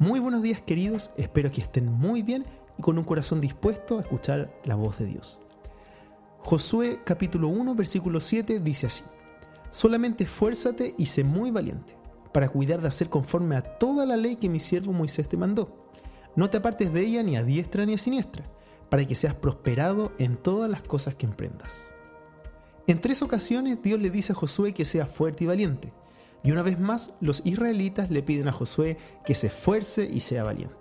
Muy buenos días queridos, espero que estén muy bien y con un corazón dispuesto a escuchar la voz de Dios. Josué capítulo 1 versículo 7 dice así, Solamente esfuérzate y sé muy valiente, para cuidar de hacer conforme a toda la ley que mi siervo Moisés te mandó. No te apartes de ella ni a diestra ni a siniestra, para que seas prosperado en todas las cosas que emprendas. En tres ocasiones Dios le dice a Josué que sea fuerte y valiente, y una vez más los israelitas le piden a Josué que se esfuerce y sea valiente.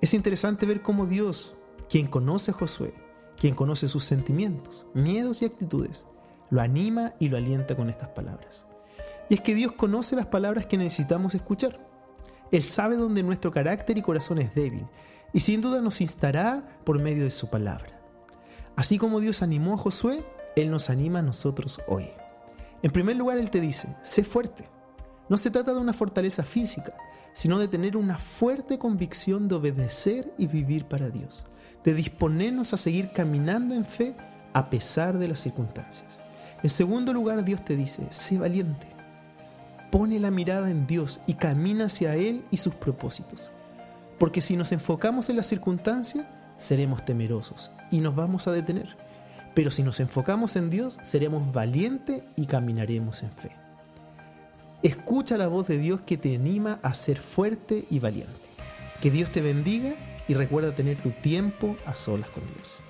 Es interesante ver cómo Dios, quien conoce a Josué, quien conoce sus sentimientos, miedos y actitudes, lo anima y lo alienta con estas palabras. Y es que Dios conoce las palabras que necesitamos escuchar. Él sabe dónde nuestro carácter y corazón es débil, y sin duda nos instará por medio de su palabra. Así como Dios animó a Josué, Él nos anima a nosotros hoy. En primer lugar, Él te dice, sé fuerte. No se trata de una fortaleza física, sino de tener una fuerte convicción de obedecer y vivir para Dios, de disponernos a seguir caminando en fe a pesar de las circunstancias. En segundo lugar, Dios te dice, sé valiente. Pone la mirada en Dios y camina hacia Él y sus propósitos. Porque si nos enfocamos en las circunstancias, seremos temerosos y nos vamos a detener. Pero si nos enfocamos en Dios, seremos valientes y caminaremos en fe. Escucha la voz de Dios que te anima a ser fuerte y valiente. Que Dios te bendiga y recuerda tener tu tiempo a solas con Dios.